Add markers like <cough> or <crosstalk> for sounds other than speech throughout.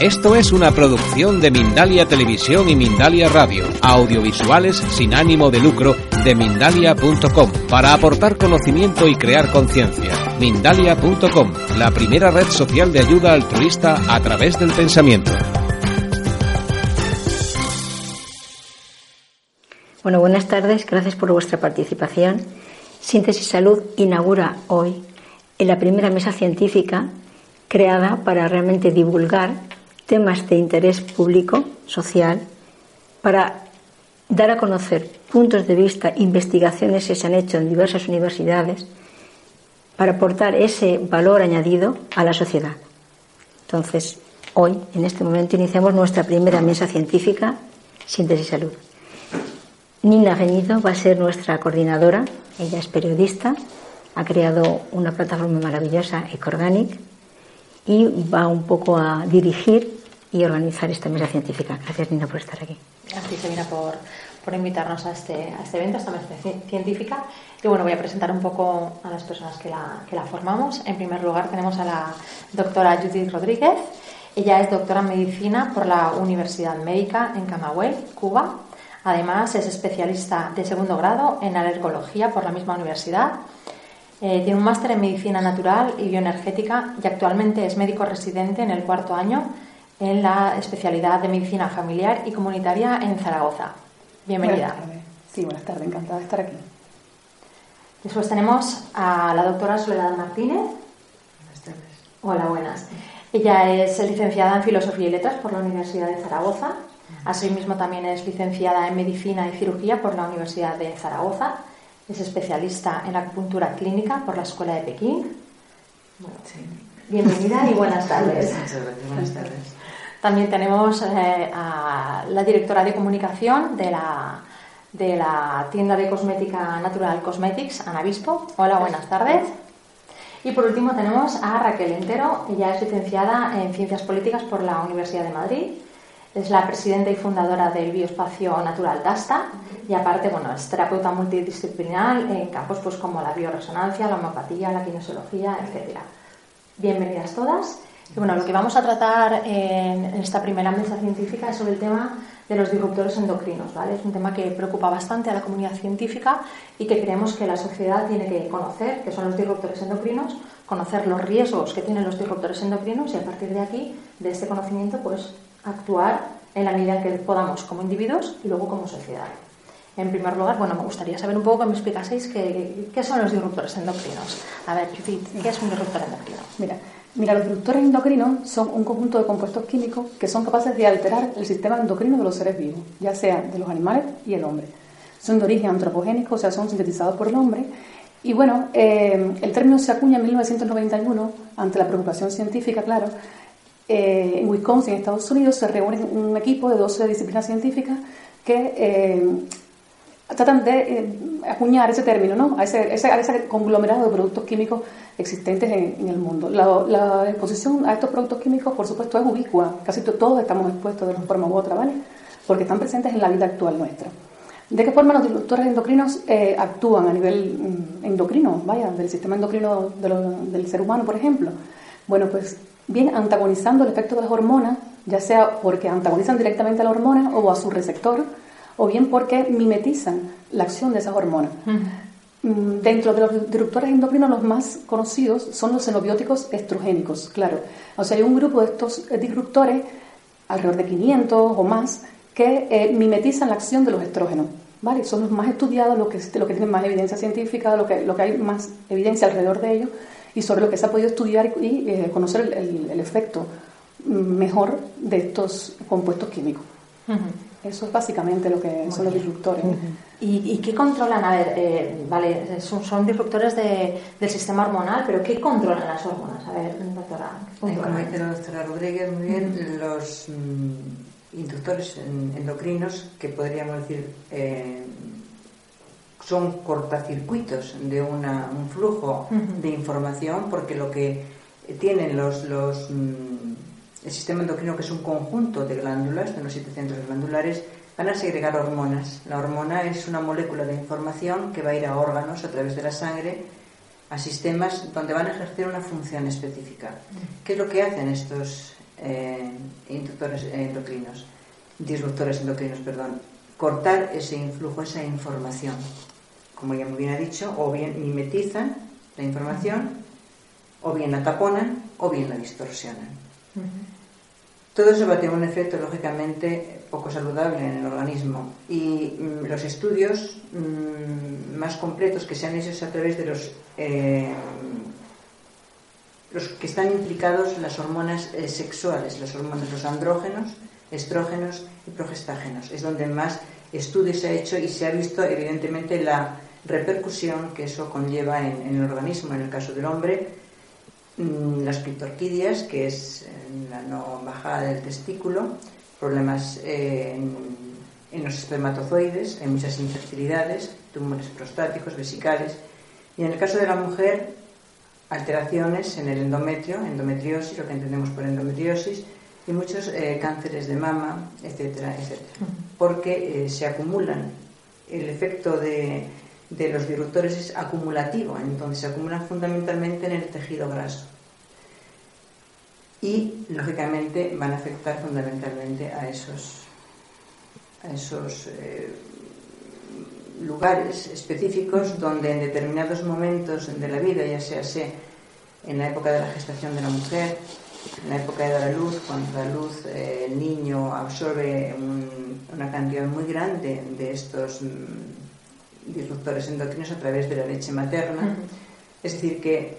Esto es una producción de Mindalia Televisión y Mindalia Radio, audiovisuales sin ánimo de lucro de mindalia.com, para aportar conocimiento y crear conciencia. Mindalia.com, la primera red social de ayuda altruista a través del pensamiento. Bueno, buenas tardes, gracias por vuestra participación. Síntesis Salud inaugura hoy en la primera mesa científica creada para realmente divulgar temas de interés público, social, para dar a conocer puntos de vista, investigaciones que se han hecho en diversas universidades, para aportar ese valor añadido a la sociedad. Entonces, hoy, en este momento, iniciamos nuestra primera mesa científica, Síntesis Salud. Nina Reñido va a ser nuestra coordinadora, ella es periodista, ha creado una plataforma maravillosa, Ecorganic, y va un poco a dirigir y organizar esta mesa científica. Gracias, Nina, por estar aquí. Gracias, Sabina, por, por invitarnos a este, a este evento, a esta mesa científica. Y bueno, voy a presentar un poco a las personas que la, que la formamos. En primer lugar, tenemos a la doctora Judith Rodríguez. Ella es doctora en medicina por la Universidad Médica en Camagüey, Cuba. Además, es especialista de segundo grado en alergología por la misma universidad. Eh, tiene un máster en medicina natural y bioenergética y actualmente es médico residente en el cuarto año en la especialidad de medicina familiar y comunitaria en Zaragoza. Bienvenida. Buenas tardes. Sí, buenas tardes, encantada de estar aquí. Después tenemos a la doctora Soledad Martínez. Buenas tardes. Hola, buenas. Ella es licenciada en Filosofía y Letras por la Universidad de Zaragoza. Asimismo, también es licenciada en Medicina y Cirugía por la Universidad de Zaragoza. Es especialista en acupuntura clínica por la Escuela de Pekín. Sí. Bienvenida y buenas tardes. Muchas gracias, buenas tardes. También tenemos eh, a la directora de comunicación de la, de la tienda de cosmética Natural Cosmetics, Ana Bispo. Hola, buenas tardes. Y por último tenemos a Raquel Entero. Ella es licenciada en Ciencias Políticas por la Universidad de Madrid. Es la presidenta y fundadora del Bioespacio Natural Dasta y aparte, bueno, es terapeuta multidisciplinar en campos pues, como la bioresonancia, la homeopatía, la kinesiología, etcétera. Bienvenidas todas. Bueno, lo que vamos a tratar en esta primera mesa científica es sobre el tema de los disruptores endocrinos, ¿vale? Es un tema que preocupa bastante a la comunidad científica y que creemos que la sociedad tiene que conocer qué son los disruptores endocrinos, conocer los riesgos que tienen los disruptores endocrinos y a partir de aquí, de este conocimiento, pues actuar en la medida en que podamos como individuos y luego como sociedad. En primer lugar, bueno, me gustaría saber un poco que me explicaseis qué, qué son los disruptores endocrinos. A ver, Judith, ¿qué es un disruptor endocrino? Mira, mira, los disruptores endocrinos son un conjunto de compuestos químicos que son capaces de alterar el sistema endocrino de los seres vivos, ya sea de los animales y el hombre. Son de origen antropogénico, o sea, son sintetizados por el hombre. Y bueno, eh, el término se acuña en 1991 ante la preocupación científica, claro. Eh, en Wisconsin, Estados Unidos, se reúne un equipo de 12 disciplinas científicas que eh, tratan de eh, acuñar ese término, ¿no? A ese, ese, a ese, conglomerado de productos químicos existentes en, en el mundo. La, la, exposición a estos productos químicos, por supuesto, es ubicua. Casi todos estamos expuestos de una forma u otra, ¿vale? Porque están presentes en la vida actual nuestra. ¿De qué forma los disruptores endocrinos eh, actúan a nivel mm, endocrino, vaya, del sistema endocrino de lo, del ser humano, por ejemplo? Bueno, pues bien antagonizando el efecto de las hormonas, ya sea porque antagonizan directamente a la hormona o a su receptor, o bien porque mimetizan la acción de esas hormonas. -huh. Dentro de los disruptores endocrinos, los más conocidos son los xenobióticos estrogénicos, claro. O sea, hay un grupo de estos disruptores, alrededor de 500 o más, que eh, mimetizan la acción de los estrógenos. ¿vale? Son los más estudiados, los que, los que tienen más evidencia científica, lo que, lo que hay más evidencia alrededor de ellos y sobre lo que se ha podido estudiar y eh, conocer el, el, el, efecto mejor de estos compuestos químicos. Uh -huh. Eso es básicamente lo que Muy son bien. los disruptores. Uh -huh. ¿Y, y qué controlan? A ver, eh, vale, son, son disruptores de- del sistema hormonal, pero ¿qué controlan las hormonas? A ver, doctora. ¿qué Eh, Como dice la doctora Rodríguez, muy bien, los mm, inductores en- endocrinos, que podríamos decir eh, son cortacircuitos de una- un flujo de información, porque lo que tienen los, los, mm, el sistema endocrino, que es un conjunto de glándulas, de unos siete centros glandulares, van a segregar hormonas. La hormona es una molécula de información que va a ir a órganos a través de la sangre, a sistemas donde van a ejercer una función específica. ¿Qué es lo que hacen estos eh, inductores endocrinos? Disruptores endocrinos, perdón. Cortar ese influjo, esa información. Como ya muy bien ha dicho, o bien mimetizan la información, o bien la taponan, o bien la distorsionan. Todo eso va a tener un efecto, lógicamente, poco saludable en el organismo. Y mm, los estudios mm, más completos que se han hecho a través de los, eh, los que están implicados las hormonas eh, sexuales, las hormonas, los andrógenos, estrógenos y progestágenos. Es donde más estudios se ha hecho y se ha visto, evidentemente, la repercusión que eso conlleva en, el organismo. En el caso del hombre, las criptorquidias, que es la no bajada del testículo, problemas eh, en, en los espermatozoides, hay muchas infertilidades, tumores prostáticos, vesicales, y en el caso de la mujer, alteraciones en el endometrio, endometriosis, lo que entendemos por endometriosis, y muchos eh, cánceres de mama, etcétera, etcétera, porque eh, se acumulan. El efecto de, de los disruptores es acumulativo, entonces se acumulan fundamentalmente en el tejido graso. Y, lógicamente, van a afectar fundamentalmente a esos, a esos eh, lugares específicos donde en determinados momentos de la vida, ya sea se, en la época de la gestación de la mujer, en la época de dar a luz, cuando da a luz eh, el niño absorbe un- una cantidad muy grande de estos mm, disruptores endocrinos a través de la leche materna. Es decir, que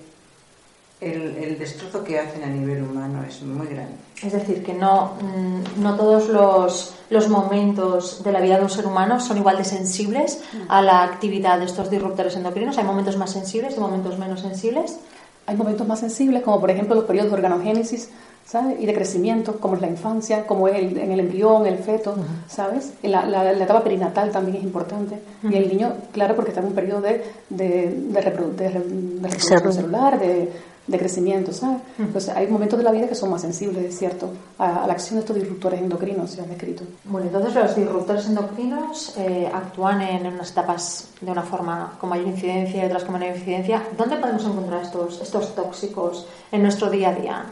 el, el destrozo que hacen a nivel humano es muy grande. Es decir, que no, mm, no todos los, los momentos de la vida de un ser humano son igual de sensibles a la actividad de estos disruptores endocrinos. Hay momentos más sensibles y momentos menos sensibles. Hay momentos más sensibles, como por ejemplo los periodos de organogénesis, ¿sabes? Y de crecimiento, como es la infancia, como es el- en el embrión, el feto, ¿sabes? La, la- la etapa perinatal también es importante. Y el niño, claro, porque está en un periodo de, de, de, reprodu- de de reproducción celular, de, de crecimiento, ¿sabes? Entonces hay momentos de la vida que son más sensibles, es cierto, a, a la acción de estos disruptores endocrinos, se han descrito. Bueno, entonces los disruptores endocrinos eh, actúan en unas etapas de una forma con mayor incidencia y otras con menor incidencia. ¿Dónde podemos encontrar estos, estos tóxicos en nuestro día a día?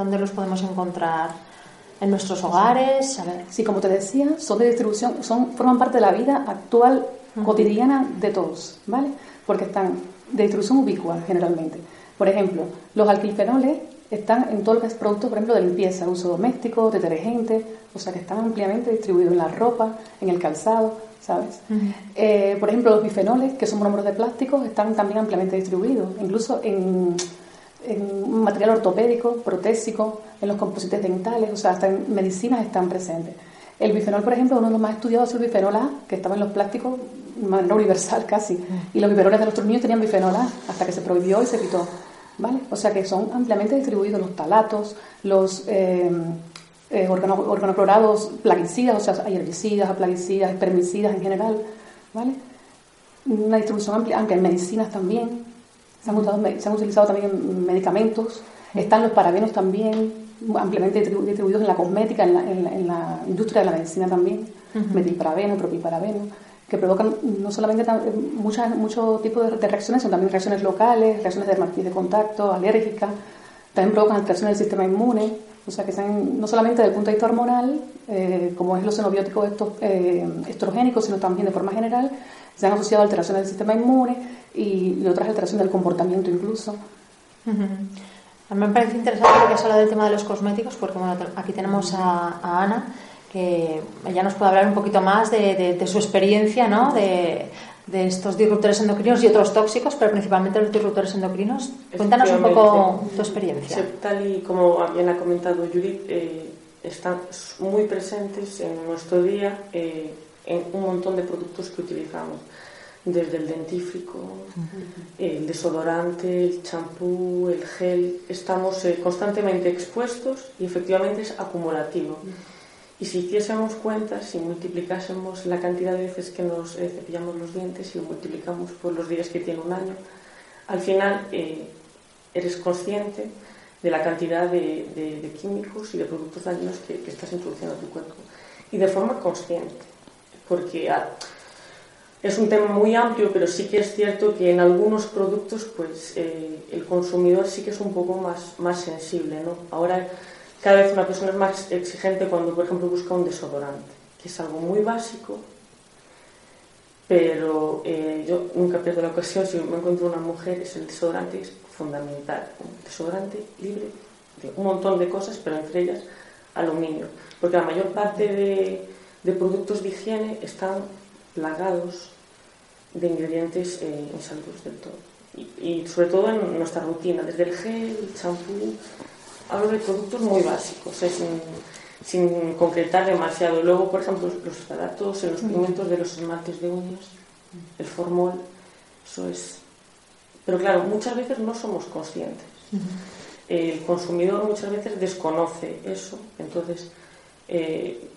¿Dónde los podemos encontrar? ¿En nuestros hogares? A ver. Sí, como te decía, son de distribución, son, forman parte de la vida actual, cotidiana de todos, ¿vale? Porque están de distribución ubicua generalmente. Por ejemplo, los alquilfenoles están en todo lo que es producto, por ejemplo, de limpieza, uso doméstico, detergente, o sea que están ampliamente distribuidos en la ropa, en el calzado, ¿sabes? Eh, por ejemplo, los bifenoles, que son monómeros de plásticos, están también ampliamente distribuidos, incluso en, en material ortopédico, protésico, en los composites dentales, o sea, hasta en medicinas están presentes. El bifenol, por ejemplo, uno de los más estudiados es el bifenol A, que estaba en los plásticos de manera universal casi. Y los bifenoles de nuestros niños tenían bifenol A, hasta que se prohibió y se quitó. ¿Vale? O sea que son ampliamente distribuidos los talatos, los eh, eh, organo- organoclorados plaguicidas, o sea, hay herbicidas, plaguicidas, espermicidas en general. ¿Vale? Una distribución amplia, aunque en medicinas también. Se han, usado, se han utilizado también en medicamentos. Están los parabenos también, ampliamente distribu- distribuidos en la cosmética, en la, en la- en la industria de la medicina también. Metilparabeno, propilparabeno, que provocan no solamente eh, muchas, muchos tipos de, de reacciones, sino también reacciones locales, reacciones de dermatitis de contacto, alérgicas. También provocan alteraciones del sistema inmune. O sea, que sean, no solamente desde el punto de vista hormonal, eh, como es los xenobióticos estos, eh, estrogénicos, sino también de forma general, se han asociado a alteraciones del sistema inmune y, y otras alteraciones del comportamiento incluso. Ujú. A mí me parece interesante lo que has hablado del tema de los cosméticos, porque bueno, aquí tenemos a, a Ana, que ella nos puede hablar un poquito más de, de- de su experiencia, ¿no? De, de estos disruptores endocrinos y otros tóxicos, pero principalmente los disruptores endocrinos. Cuéntanos un poco tu experiencia. Sí, Tal y como bien ha comentado Judith, eh, están muy presentes en nuestro día eh, en un montón de productos que utilizamos, desde el dentífrico, el desodorante, el champú, el gel, estamos eh, constantemente expuestos y efectivamente es acumulativo. Y si hiciésemos cuentas, si multiplicásemos la cantidad de veces que nos eh, cepillamos los dientes y lo multiplicamos por los días que tiene un año, al final eh, eres consciente de la cantidad de, químicos y de productos dañinos que, estás introduciendo a tu cuerpo. Y de forma consciente, porque ah, es un tema muy amplio, pero sí que es cierto que en algunos productos pues, eh, el consumidor sí que es un poco más, más sensible. ¿no? Ahora cada vez una persona es más exigente cuando, por ejemplo, busca un desodorante, que es algo muy básico, pero eh, yo nunca pierdo la ocasión, si me encuentro una mujer, es el desodorante es fundamental, un desodorante libre de un montón de cosas, pero entre ellas aluminio, porque la mayor parte de, de productos de higiene están plagados de ingredientes eh, insalubres del todo. Y, y, sobre todo en nuestra rutina, desde el gel, el champú, hablo de productos muy básicos, sin, concretar demasiado. Luego, por ejemplo, los ftalatos en los pigmentos de los esmaltes de uñas, el formol, eso es. Pero claro, muchas veces no somos conscientes. El consumidor muchas veces desconoce eso, entonces eh,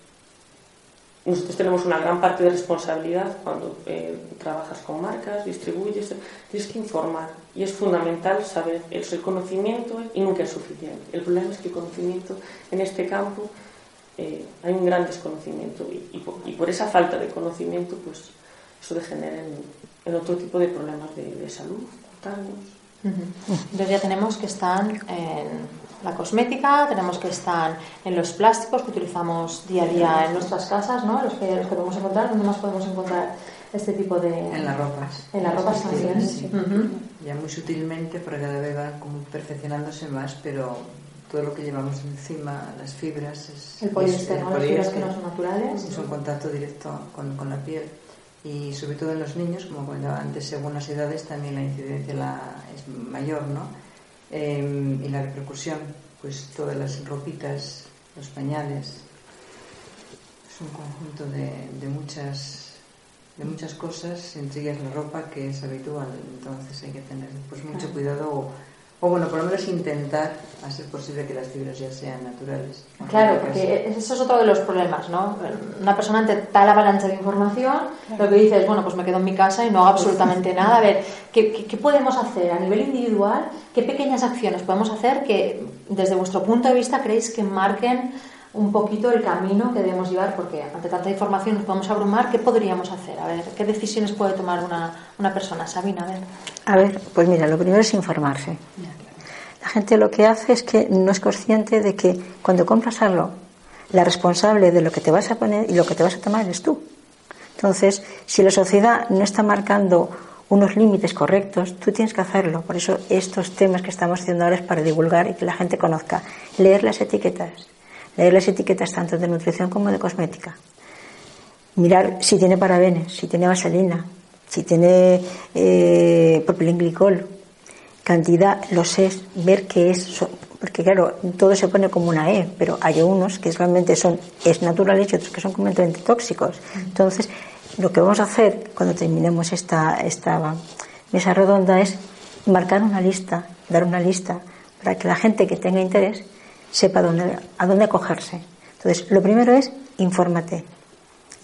nosotros tenemos una gran parte de responsabilidad cuando eh, trabajas con marcas, distribuyes, tienes que informar y es fundamental saber eso, el conocimiento y nunca es suficiente. El problema es que el conocimiento en este campo eh, hay un gran desconocimiento y, por, esa falta de conocimiento pues eso degenera en, otro tipo de problemas de, salud, cutáneos. Entonces ya tenemos que están en la cosmética, tenemos que estar en los plásticos que utilizamos día a día en nuestras casas, ¿no? Los que, los que podemos encontrar, ¿dónde más podemos encontrar este tipo de...? En las ropas. En las ropas también, Ya muy sutilmente, porque cada vez va como perfeccionándose más, pero todo lo que llevamos encima, las fibras... Es, el poliéster, ¿no? Las fibras que no son naturales. Es un contacto directo con, con la piel y sobre todo en los niños, como comentaba antes, según las edades también la incidencia la, es mayor, ¿no? Em, y la repercusión, pues todas las ropitas, los pañales, es un conjunto de, de muchas de muchas cosas, entre ellas la ropa que es habitual, entonces hay que tener pues mucho cuidado o bueno, por lo menos intentar hacer posible que las fibras ya sean naturales. Claro, porque eso es otro de los problemas, ¿no? Una persona ante tal avalancha de información, lo que dice es, bueno, pues me quedo en mi casa y no hago absolutamente <laughs> nada. A ver, ¿qué, ¿qué, podemos hacer a nivel individual? ¿Qué pequeñas acciones podemos hacer que, desde vuestro punto de vista, creéis que marquen un poquito el camino que debemos llevar, porque ante tanta información nos podemos abrumar, ¿qué podríamos hacer? A ver, ¿qué decisiones puede tomar una, una persona? Sabina, a ver. A ver, pues mira, lo primero es informarse. La gente lo que hace es que no es consciente de que cuando compras algo, la responsable de lo que te vas a poner y lo que te vas a tomar eres tú. Entonces, si la sociedad no está marcando unos límites correctos, tú tienes que hacerlo. Por eso estos temas que estamos haciendo ahora es para divulgar y que la gente conozca. Leer las etiquetas, leer las etiquetas tanto de nutrición como de cosmética. Mirar si tiene parabenes, si tiene vaselina, si tiene eh, propilenglicol, cantidad, los es, ver qué es, porque claro, todo se pone como una E, pero hay unos que realmente son es naturales y otros que son completamente tóxicos. Entonces, lo que vamos a hacer cuando terminemos esta, esta mesa redonda es marcar una lista, dar una lista, para que la gente que tenga interés sepa dónde, a dónde acogerse. Entonces, lo primero es infórmate.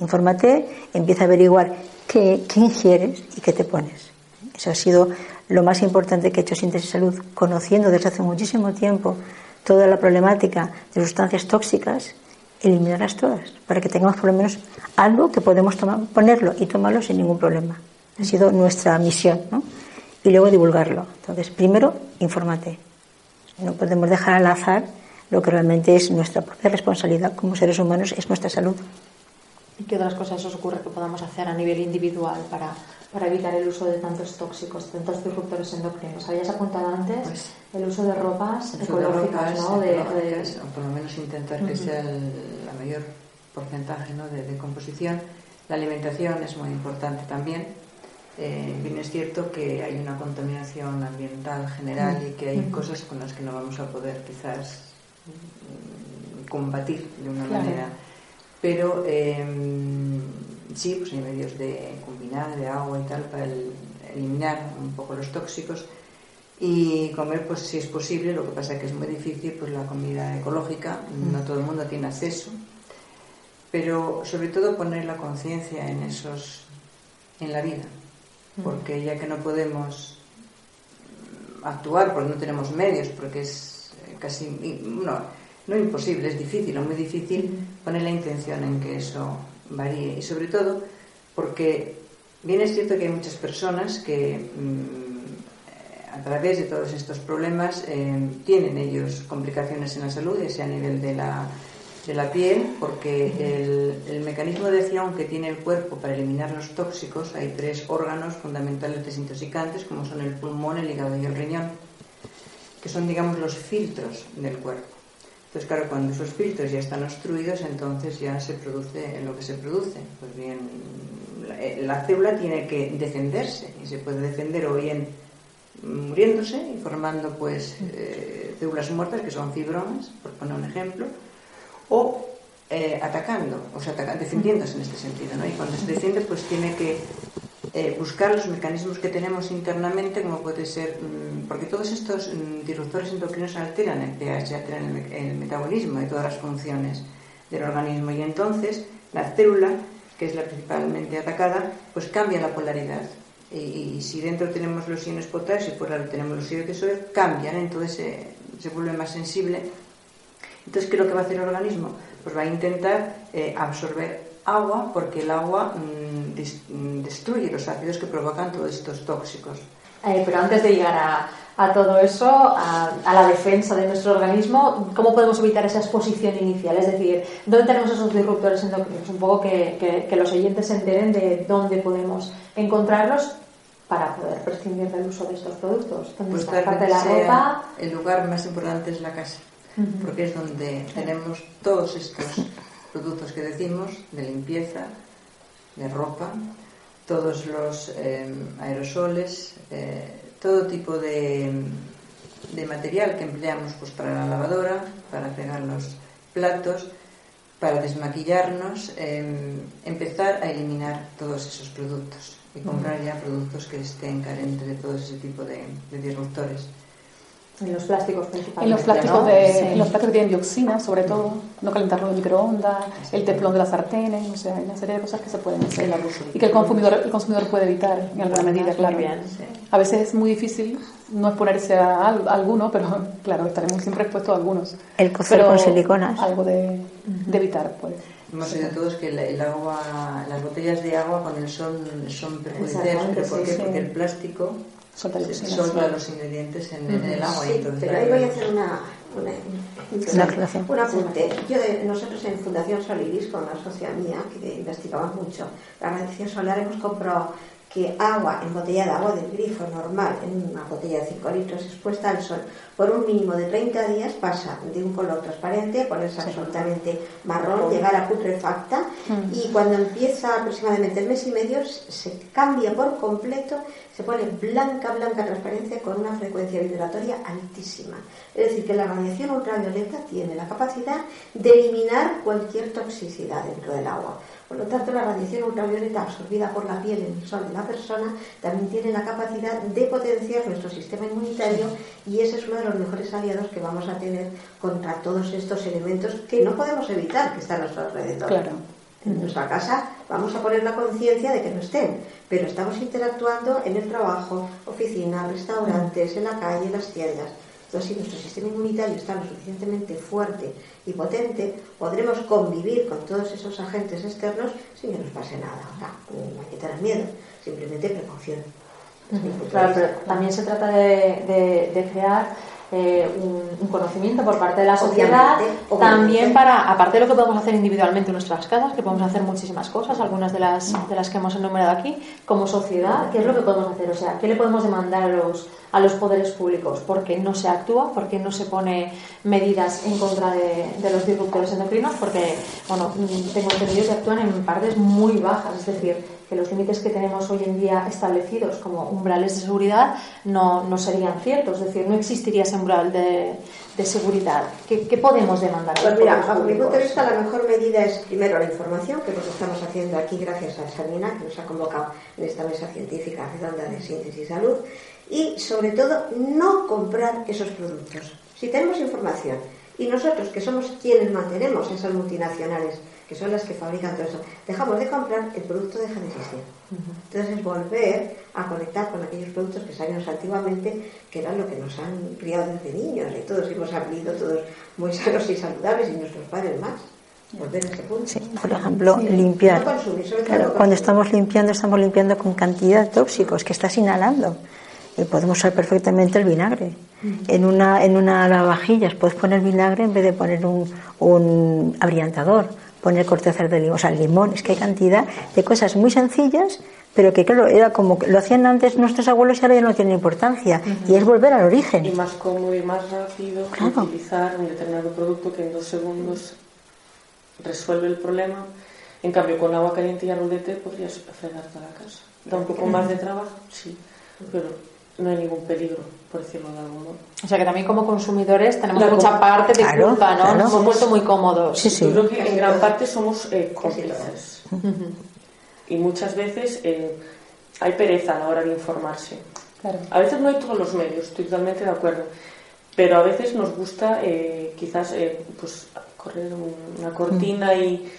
Infórmate, empieza a averiguar qué, qué ingieres y qué te pones. Eso ha sido lo más importante que ha hecho Síntesis Salud, conociendo desde hace muchísimo tiempo toda la problemática de sustancias tóxicas, eliminarlas todas, para que tengamos por lo menos algo que podemos tomar, ponerlo y tomarlo sin ningún problema. Ha sido nuestra misión, ¿no? Y luego divulgarlo. Entonces, primero, infórmate. No podemos dejar al azar lo que realmente es nuestra propia responsabilidad como seres humanos, es nuestra salud. ¿Y qué otras cosas os ocurre que podamos hacer a nivel individual para, para evitar el uso de tantos tóxicos, tantos disruptores endocrinos? Habías apuntado antes pues, el uso de ropas ecológicas, ¿no? De, o por lo menos intentar que sea el la mayor porcentaje ¿no? de, de, composición. La alimentación es muy importante también. Eh, bien es cierto que hay una contaminación ambiental general y que hay cosas con las que no vamos a poder quizás combatir de una manera. Pero em, sí, pues hay medios de combinar de agua y tal para eliminar un poco los tóxicos. Y comer pues si es posible, lo que pasa es que es muy difícil pues la comida ecológica, no todo el mundo tiene acceso, pero sobre todo poner la conciencia en esos en la vida, porque ya que no podemos actuar porque no tenemos medios, porque es casi no, no imposible, es difícil o muy difícil poner la intención en que eso varíe. Y sobre todo porque bien es cierto que hay muchas personas que mm, a través de todos estos problemas eh, tienen ellos complicaciones en la salud, ya a nivel de la, de la piel, porque el, el, mecanismo de acción que tiene el cuerpo para eliminar los tóxicos, hay tres órganos fundamentales desintoxicantes, como son el pulmón, el hígado y el riñón, que son, digamos, los filtros del cuerpo. Entonces, claro, cuando esos filtros ya están obstruidos, entonces ya se produce lo que se produce. Pues bien, la, célula tiene que defenderse y se puede defender o bien muriéndose y formando pues eh, células muertas que son fibromas, por poner un ejemplo, o eh, atacando, o sea, defendiéndose en este sentido, ¿no? Y cuando se defiende, pues tiene que eh, buscar los mecanismos que tenemos internamente, como puede ser, mm, porque todos estos mm, disruptores endocrinos alteran el pH, alteran el, metabolismo de todas las funciones del organismo y entonces la célula, que es la principalmente atacada, pues cambia la polaridad. Y, si dentro tenemos los iones potasio y fuera tenemos los iones de sodio, cambian, entonces se, se vuelve más sensible. Entonces, ¿qué es lo que va a hacer el organismo? Pues va a intentar eh, absorber agua porque el agua mm, mm, destruye los ácidos que provocan todos estos tóxicos. Eh, pero antes de llegar a, a todo eso, a, a, la defensa de nuestro organismo, ¿cómo podemos evitar esa exposición inicial? Es decir, ¿dónde tenemos esos disruptores endocrinos? Un poco que, que, que los oyentes se enteren de dónde podemos encontrarlos para poder prescindir del uso de estos productos. ¿Dónde pues está parte de la ropa? El lugar más importante es la casa, uh -huh. porque es donde tenemos todos estos productos que decimos de limpieza, de ropa, todos los eh, aerosoles, eh, todo tipo de, de, material que empleamos pues, para la lavadora, para pegar los platos, para desmaquillarnos, eh, empezar a eliminar todos esos productos y comprar ya productos que estén carentes de todo ese tipo de, de disruptores. En los plásticos principalmente. En los plásticos, de, sí. en los plásticos que tienen dioxina, sobre todo, no calentarlo en microondas, el teflón de las sartenes, o sea, hay una serie de cosas que se pueden hacer y que el consumidor, el consumidor puede evitar en alguna medida, claro. Bien, sí. A veces es muy difícil no exponerse a, alguno, pero claro, estaremos siempre expuestos a algunos. El cocer con siliconas. Algo de, de evitar, pues. Hemos oído todos que el, el, agua, las botellas de agua con el sol son perjudiciales, pero ¿por qué? Porque el plástico solta, los ingredientes en, en, el agua. Sí, entonces, pero ahí voy a hacer una, una, un apunte. Yo de, nosotros en Fundación Solidis, con una socia mía que investigamos mucho la radiación solar, hemos comprado que agua embotellada, agua del grifo normal, en una botella de 5 litros expuesta al sol por un mínimo de 30 días pasa de un color transparente a ponerse absolutamente marrón, llegar a putrefacta mm. y cuando empieza aproximadamente el mes y medio se cambia por completo, se pone blanca, blanca transparencia con una frecuencia vibratoria altísima. Es decir, que la radiación ultravioleta tiene la capacidad de eliminar cualquier toxicidad dentro del agua. Por lo tanto, la radiación ultravioleta absorbida por la piel en el sol de la persona también tiene la capacidad de potenciar nuestro sistema inmunitario y ese es uno de los mejores aliados que vamos a tener contra todos estos elementos que no podemos evitar que están a nuestro alrededor. Claro. En nuestra casa vamos a poner la conciencia de que no estén, pero estamos interactuando en el trabajo, oficinas, restaurantes, en la calle, en las tiendas. Entonces, si nuestro sistema inmunitario está lo suficientemente fuerte y potente, podremos convivir con todos esos agentes externos sin que nos pase nada. O sea, no hay que tener miedo, simplemente precaución. Claro, pero también se trata de, de, de crear eh, un, un, conocimiento por parte de la sociedad, obviamente, obviamente. también para, aparte de lo que podemos hacer individualmente en nuestras casas, que podemos hacer muchísimas cosas, algunas de las, de las que hemos enumerado aquí, como sociedad, ¿qué es lo que podemos hacer? O sea, ¿qué le podemos demandar a los, a los poderes públicos? Porque no se actúa, porque no se pone medidas en contra de, de los disruptores endocrinos, porque, bueno, tengo entendido que actúan en partes muy bajas, es decir, que los límites que tenemos hoy en día establecidos como umbrales de seguridad no, no serían ciertos, es decir, no existiría ese umbral de, de seguridad. ¿Qué, ¿Qué, podemos demandar? Pues mira, a mi punto de vista la mejor medida es primero la información, que lo estamos haciendo aquí gracias a Salina, que nos ha convocado en esta mesa científica redonda de síntesis y salud, y sobre todo no comprar esos productos. Si tenemos información y nosotros, que somos quienes mantenemos esas multinacionales, que son las que fabrican todo eso, dejamos de comprar, el producto deja de existir. Entonces es volver a conectar con aquellos productos que sabíamos antiguamente, que eran lo que nos han criado desde niños, y todos hemos aprendido todos muy sanos y saludables, y nuestros padres más. Volver a ese punto. Sí, por ejemplo, limpiar. claro, cuando estamos limpiando, estamos limpiando con cantidad de tóxicos que estás inhalando. Y podemos usar perfectamente el vinagre. En una, en una lavavajillas puedes poner vinagre en vez de poner un, un abriantador poner corteza de limón, o sea, limón, es que hay cantidad de cosas muy sencillas, pero que claro, era como lo hacían antes nuestros abuelos y ahora ya no tiene importancia, y es volver al origen. Y más cómodo y más rápido utilizar un determinado producto que en dos segundos resuelve el problema. En cambio, con agua caliente y arrulete podrías fregar toda la casa. Da un poco más de trabajo, sí, pero no hay ningún peligro, por decirlo de algún modo. O sea que también como consumidores tenemos mucha parte de culpa, ¿no? Nos hemos puesto muy cómodos. Sí, sí. Yo creo que en gran parte somos eh, cómplices. Y muchas veces eh, hay pereza a la hora de informarse. A veces no hay todos los medios, estoy totalmente de acuerdo. Pero a veces nos gusta eh, quizás pues correr una cortina y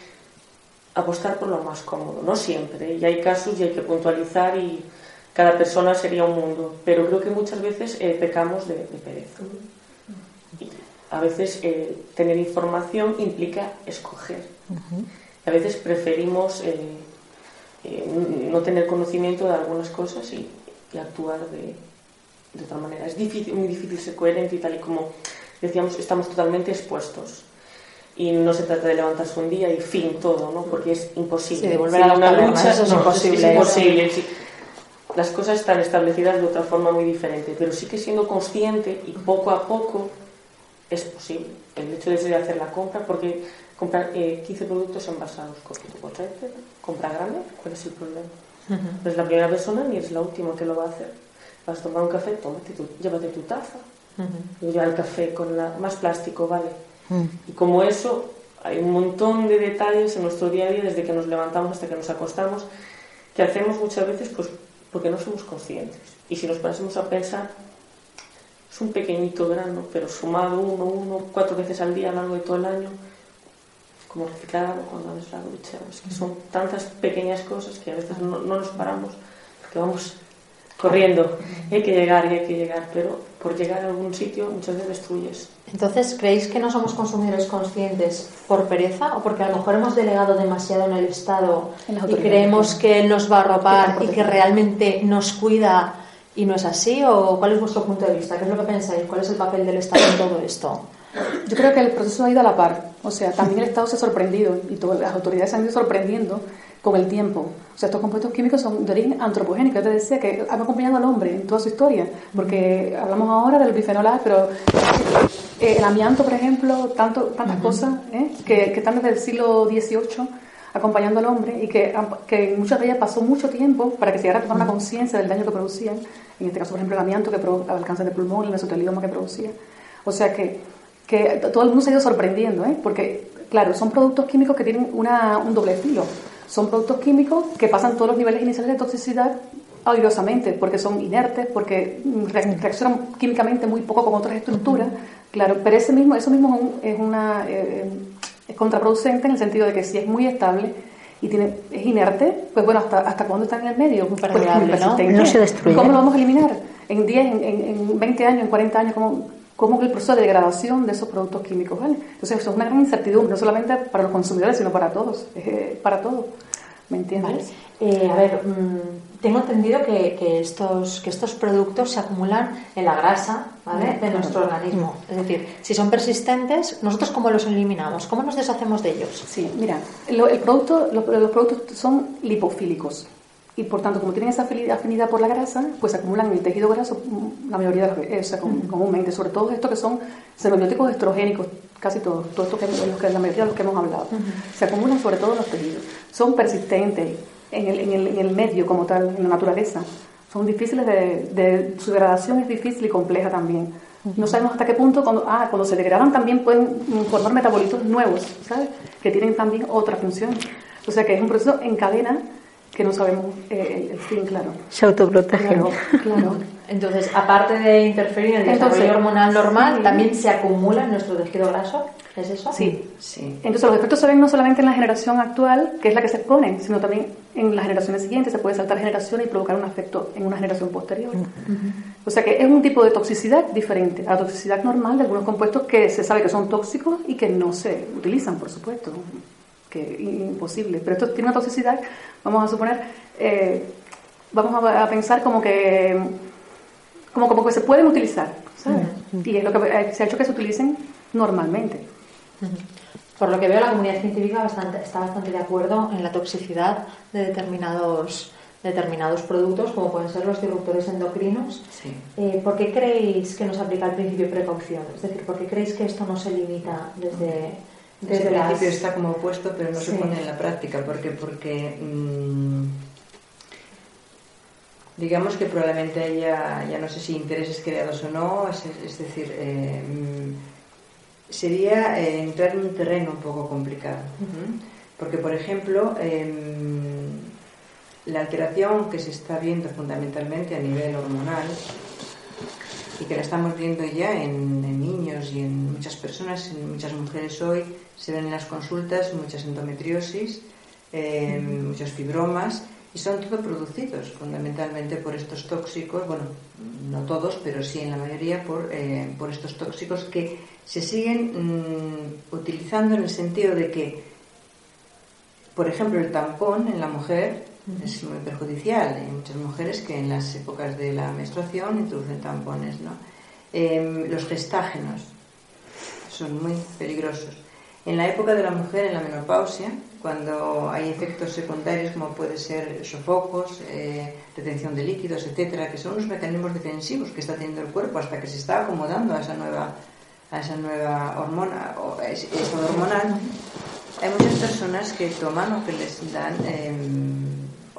apostar por lo más cómodo. No siempre. Y hay casos y hay que puntualizar y cada persona sería un mundo, pero creo que muchas veces eh, pecamos de, pereza. a veces eh, tener información implica escoger. A veces preferimos eh, no tener conocimiento de algunas cosas y, actuar de, de, otra manera. Es difícil, muy difícil ser coherente y tal y como decíamos, estamos totalmente expuestos. Y no se trata de levantarse un día y fin todo, ¿no? Porque es imposible. de volver a una lucha, es imposible. Es imposible las cosas están establecidas de otra forma muy diferente, pero sí que siendo consciente y poco a poco es posible. El hecho de hacer la compra, porque comprar 15 eh, productos envasados, compra grande, ¿cuál es el problema? No es la primera persona ni es la última que lo va a hacer. Vas a tomar un café, tómate tu, llévate tu taza. Uh el café con la, más plástico, vale. Y como eso, hay un montón de detalles en nuestro día a día, desde que nos levantamos hasta que nos acostamos, que hacemos muchas veces pues porque no somos conscientes. Y si nos pasamos a pensar, es un pequeñito grano, pero sumado uno, uno, cuatro veces al día a lo largo de todo el año, como reciclar cuando haces la ducha. Es que son tantas pequeñas cosas que a veces no, no nos paramos, porque vamos corriendo. hay que llegar y hay que llegar, pero por llegar a algún sitio muchas veces destruyes. Entonces, ¿creéis que no somos consumidores conscientes por pereza o porque a lo mejor hemos delegado demasiado en el Estado y creemos que él nos va a arropar y que realmente nos cuida y no es así? ¿O cuál es vuestro punto de vista? ¿Qué es lo que pensáis? ¿Cuál es el papel del Estado en todo esto? Yo creo que el proceso ha ido a la par. O sea, también el Estado se ha sorprendido y todas las autoridades han ido sorprendiendo con el tiempo. O sea, estos compuestos químicos son de origen antropogénico. Yo te decía que han acompañado al hombre en toda su historia, porque hablamos ahora del bifenol A, pero eh, el amianto, por ejemplo, tanto, tantas cosas ¿eh? que, que, están desde el siglo XVIII acompañando al hombre y que, que muchas de ellas pasó mucho tiempo para que se llegara a tomar una conciencia del daño que producían, en este caso, por ejemplo, el amianto que provoca el cáncer de pulmón, el mesotelioma que producía. O sea que, que todo el mundo se ha ido sorprendiendo, ¿eh? porque, claro, son productos químicos que tienen una, un doble filo son productos químicos que pasan todos los niveles iniciales de toxicidad airosamente, porque son inertes, porque reaccionan químicamente muy poco con otras estructuras, claro, pero ese mismo, eso mismo es, una, eh, es contraproducente en el sentido de que si es muy estable y tiene, es inerte, pues bueno, ¿hasta, hasta cuándo está en el medio? Pues, ¿no? se destruye. ¿Cómo lo vamos a eliminar? ¿En 10, en, en 20 años, en 40 años? ¿Cómo, cómo es el proceso de degradación de esos productos químicos. ¿vale? Entonces, eso es una gran incertidumbre, no solamente para los consumidores, sino para todos, eh, para todos. ¿Me entiendes? Eh, a ver, mm, tengo entendido que, que, estos, que estos productos se acumulan en la grasa ¿vale? de nuestro organismo. Es decir, si son persistentes, ¿nosotros cómo los eliminamos? ¿Cómo nos deshacemos de ellos? Sí, mira, el producto, los, los productos son lipofílicos y por tanto, como tienen esa afinidad por la grasa, pues se acumulan en el tejido graso la mayoría de las veces, comúnmente, sobre todo estos que son serobióticos estrogénicos, casi todos, todos estos que, los que, la mayoría de los que hemos hablado, se acumulan sobre todo en los tejidos. Son persistentes, en el, en el, en el medio como tal, en la naturaleza. Son difíciles de, de, su degradación es difícil y compleja también. No sabemos hasta qué punto, cuando, ah, cuando se degradan también pueden formar metabolitos nuevos, ¿sabes? Que tienen también otra función. O sea que es un proceso en cadena que no sabemos eh, el, fin, claro. Se autoprotegen. Claro, Entonces, aparte de interferir en el desarrollo hormonal normal, también se acumula en nuestro tejido graso. ¿Es eso? Sí, sí. Entonces, los efectos se ven no solamente en la generación actual, que es la que se expone, sino también en las generaciones siguientes. Se puede saltar generaciones y provocar un efecto en una generación posterior. O sea que es un tipo de toxicidad diferente a la toxicidad normal de algunos compuestos que se sabe que son tóxicos y que no se utilizan, por supuesto que imposible. Pero esto tiene una toxicidad, vamos a suponer, eh, vamos a, pensar como que, como, como que se pueden utilizar, ¿sabes? Y es lo que eh, se ha hecho que se utilicen normalmente. Por lo que veo, la comunidad científica bastante, está bastante de acuerdo en la toxicidad de determinados determinados productos, como pueden ser los disruptores endocrinos. Eh, ¿Por qué creéis que nos aplica el principio de precaución? Es decir, ¿por qué creéis que esto no se limita desde, desde el principio está como puesto, pero no se pone en la práctica. porque Porque mmm, digamos que probablemente haya, ya no sé si intereses creados o no, es, decir, eh, mm, sería eh, entrar en un terreno un poco complicado. Porque, por ejemplo, em, la alteración que se está viendo fundamentalmente a nivel hormonal y que la estamos viendo ya en, niños y en muchas personas, en muchas mujeres hoy, se ven en las consultas muchas endometriosis, eh, muchos fibromas, y son todo producidos fundamentalmente por estos tóxicos, bueno, no todos, pero sí en la mayoría por, eh, por estos tóxicos que se siguen mm, utilizando en el sentido de que, por ejemplo, el tampón en la mujer es muy perjudicial. Hay muchas mujeres que en las épocas de la menstruación introducen tampones. ¿no? Em, los gestágenos son muy peligrosos. En la época de la mujer, en la menopausia, cuando hay efectos secundarios como puede ser sofocos, eh, retención de líquidos, etcétera, que son unos mecanismos defensivos que está teniendo el cuerpo hasta que se está acomodando a esa nueva, a esa nueva hormona, o estado hormonal, hay muchas personas que toman o que les dan em,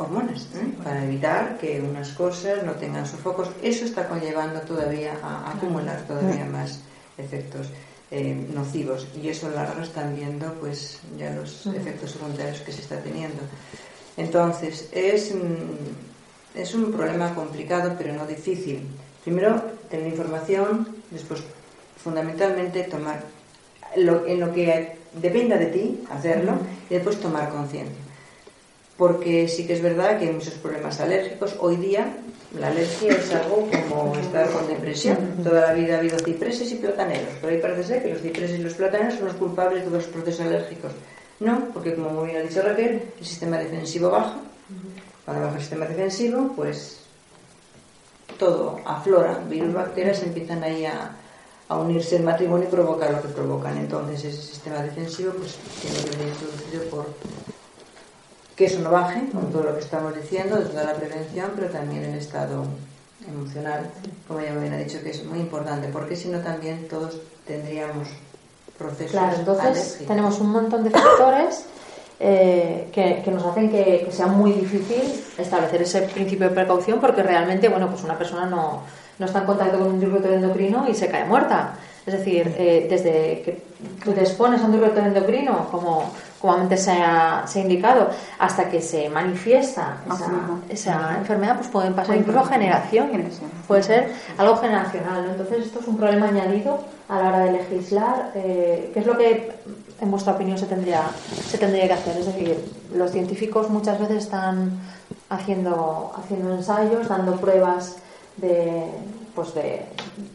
hormonas ¿eh? para evitar que unas cosas no tengan sofocos. Eso está conllevando todavía a, acumular todavía más efectos eh, nocivos y eso a lo largo están viendo pues ya los efectos secundarios que se está teniendo. Entonces es, es un problema complicado pero no difícil. Primero tener información, después fundamentalmente tomar lo, en lo que dependa de ti hacerlo y después tomar conciencia porque sí que es verdad que hay muchos problemas alérgicos. Hoy día la alergia es algo como estar con depresión. Toda la vida ha habido cipreses y plataneros, pero ahí parece ser que los cipreses y los plataneros son los culpables de los procesos alérgicos. No, porque como muy bien ha dicho Raquel, el sistema defensivo baja. Cuando baja el sistema defensivo, pues todo aflora, virus, bacterias empiezan ahí a, unirse el matrimonio y provocar lo que provocan. Entonces ese sistema defensivo pues tiene que venir introducido por que eso no baje, con todo lo que estamos diciendo, de toda la prevención, pero también el estado emocional, como ya me habían dicho, que es muy importante, porque si no también todos tendríamos procesos. Claro, entonces tenemos un montón de factores eh, que, nos hacen que, sea muy difícil establecer ese principio de precaución, porque realmente, bueno, pues una persona no, no está en contacto con un disruptor endocrino y se cae muerta. Es decir, eh, desde que tú te expones a un disruptor endocrino, como, como antes se ha, se ha, indicado, hasta que se manifiesta esa, enfermedad, pues pueden pasar incluso generaciones. Puede ser algo generacional. Entonces, esto es un problema añadido a la hora de legislar. Eh, ¿Qué es lo que, en vuestra opinión, se tendría, se tendría que hacer? Es decir, los científicos muchas veces están haciendo, haciendo ensayos, dando pruebas de pues de,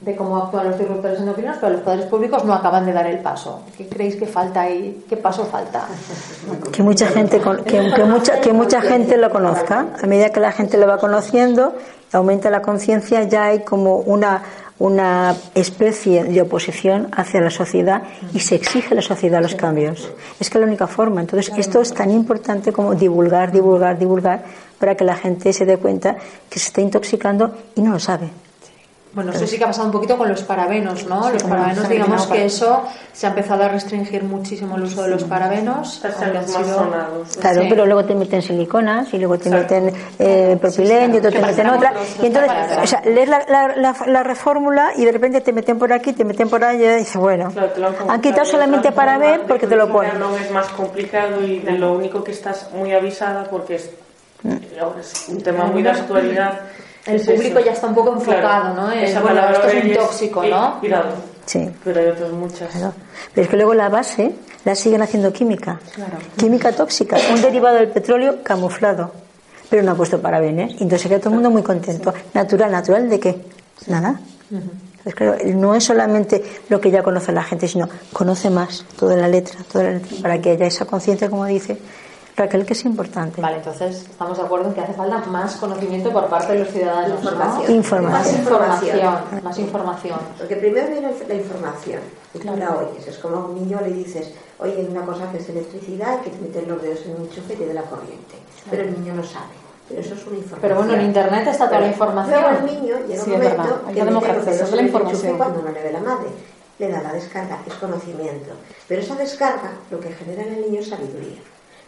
de, cómo actúan los disruptores endocrinos, pero los poderes públicos no acaban de dar el paso. ¿Qué creéis que falta ahí? ¿Qué paso falta? <laughs> Que mucha gente, que, que, mucha, que mucha gente lo conozca. A medida que la gente lo va conociendo, aumenta la conciencia, ya hay como una, una especie de oposición hacia la sociedad y se exige a la sociedad los cambios. Es que es la única forma. Entonces, esto es tan importante como divulgar, divulgar, divulgar, para que la gente se dé cuenta que se está intoxicando y no lo sabe. Bueno, eso sí que ha pasado un poquito con los parabenos, ¿no? los parabenos, digamos que eso se ha empezado a restringir muchísimo el uso de los parabenos. Claro, pero luego te meten siliconas y luego te meten eh, propilén y otro te meten otra. Y entonces, o sea, lees la, la, la, reformula y de repente te meten por aquí, te meten por allá y dices, bueno, han quitado solamente paraben porque te lo ponen. No es más complicado y de lo único que estás muy avisada porque es, mm. es un tema muy de actualidad el público ya está un poco enfocado, ¿no? bueno, esto es un tóxico, ¿no? Cuidado. Sí. Pero hay otras muchas. Pero es que luego la base la siguen haciendo química. Claro. Química tóxica, un derivado del petróleo camuflado. Pero no ha puesto parabenes. Entonces se queda todo el mundo muy contento. Natural, natural de qué? Nada. Entonces, claro, no es solamente lo que ya conoce la gente, sino conoce más toda la letra, toda la letra para que haya esa conciencia, como dice, Raquel, que es importante. Vale, entonces estamos de acuerdo en que hace falta más conocimiento por parte de los ciudadanos. Información. información. Más información. Más información. Porque primero viene la información. Y tú la oyes. Es como a un niño le dices, oye, hay una cosa que es electricidad, y que te meten los dedos en un enchufe y te la corriente. Pero el niño no sabe. Pero eso es una información. Pero bueno, en internet está toda la información. Pero el niño llega un momento que mete los dedos en el enchufe cuando no le ve la madre. Le da la descarga, es conocimiento. Pero esa descarga lo que genera en el niño es sabiduría.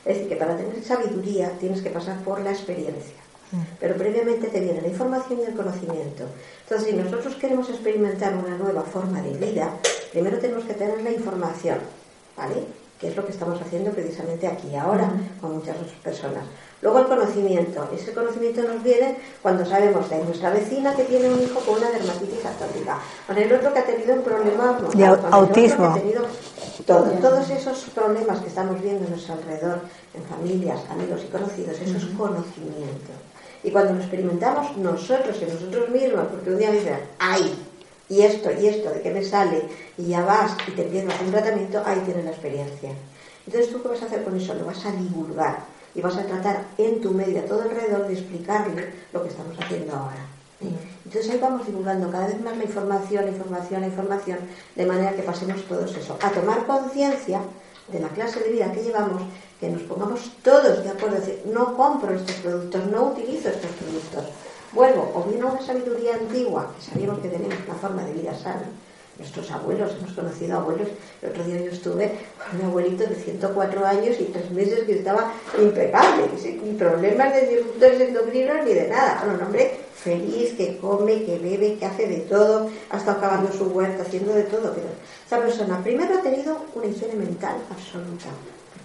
Es decir, que para tener sabiduría tienes que pasar por la experiencia. Mm. Pero previamente te viene la información y el conocimiento. Entonces, si nosotros queremos experimentar una nueva forma de vida, primero tenemos que tener la información, ¿vale? Que es lo que estamos haciendo precisamente aquí ahora mm. con muchas personas. Luego el conocimiento. Ese conocimiento nos viene cuando sabemos de nuestra vecina que tiene un hijo con una dermatitis atópica, con el otro que ha tenido un problema de autismo. todos esos problemas que estamos viendo a nuestro alrededor, en familias, amigos y conocidos, eso es conocimiento. Y cuando lo experimentamos nosotros y nosotros mismos, porque un día dicen, ¡ay! Y esto, y esto, de qué me sale, y ya vas y te empiezas un tratamiento, ahí tienes la experiencia. Entonces, ¿tú qué vas a hacer con eso? Lo vas a divulgar y vas a tratar en tu medio, todo alrededor, de explicarle lo que estamos haciendo ahora. Entonces ahí vamos divulgando cada vez más la información, la información, la información, de manera que pasemos todos eso, a tomar conciencia de la clase de vida que llevamos, que nos pongamos todos de acuerdo, decir, no compro estos productos, no utilizo estos productos. Vuelvo, o bien a una sabiduría antigua, que sabíamos que tenemos una forma de vida sana, nuestros abuelos, hemos conocido abuelos. El otro día yo estuve con un abuelito de 104 años y tres meses que estaba impecable, sin problemas de disruptores endocrinos ni de nada. Bueno, un hombre feliz, que come, que bebe, que hace de todo, ha estado acabando su huerta, haciendo de todo, pero esa persona primero ha tenido una higiene mental absoluta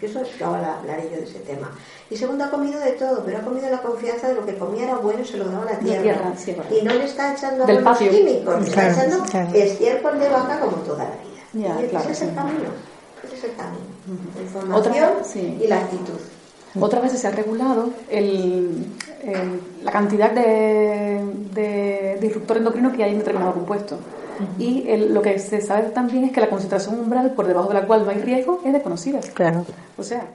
porque eso es que ahora hablaré yo de ese tema. Y segundo, ha comido de todo, pero ha comido la confianza de lo que comía era bueno y se lo daba la tierra. y no le está echando buenos químicos, le está echando estiércol de vaca como toda la vida. ese es el camino. Ese es el camino. La información y la actitud. Otra vez se ha regulado el, la cantidad de, de disruptor endocrino que hay en determinado compuesto. Y lo que se sabe también es que la concentración umbral por debajo de la cual no hay riesgo es desconocida. Claro. O sea,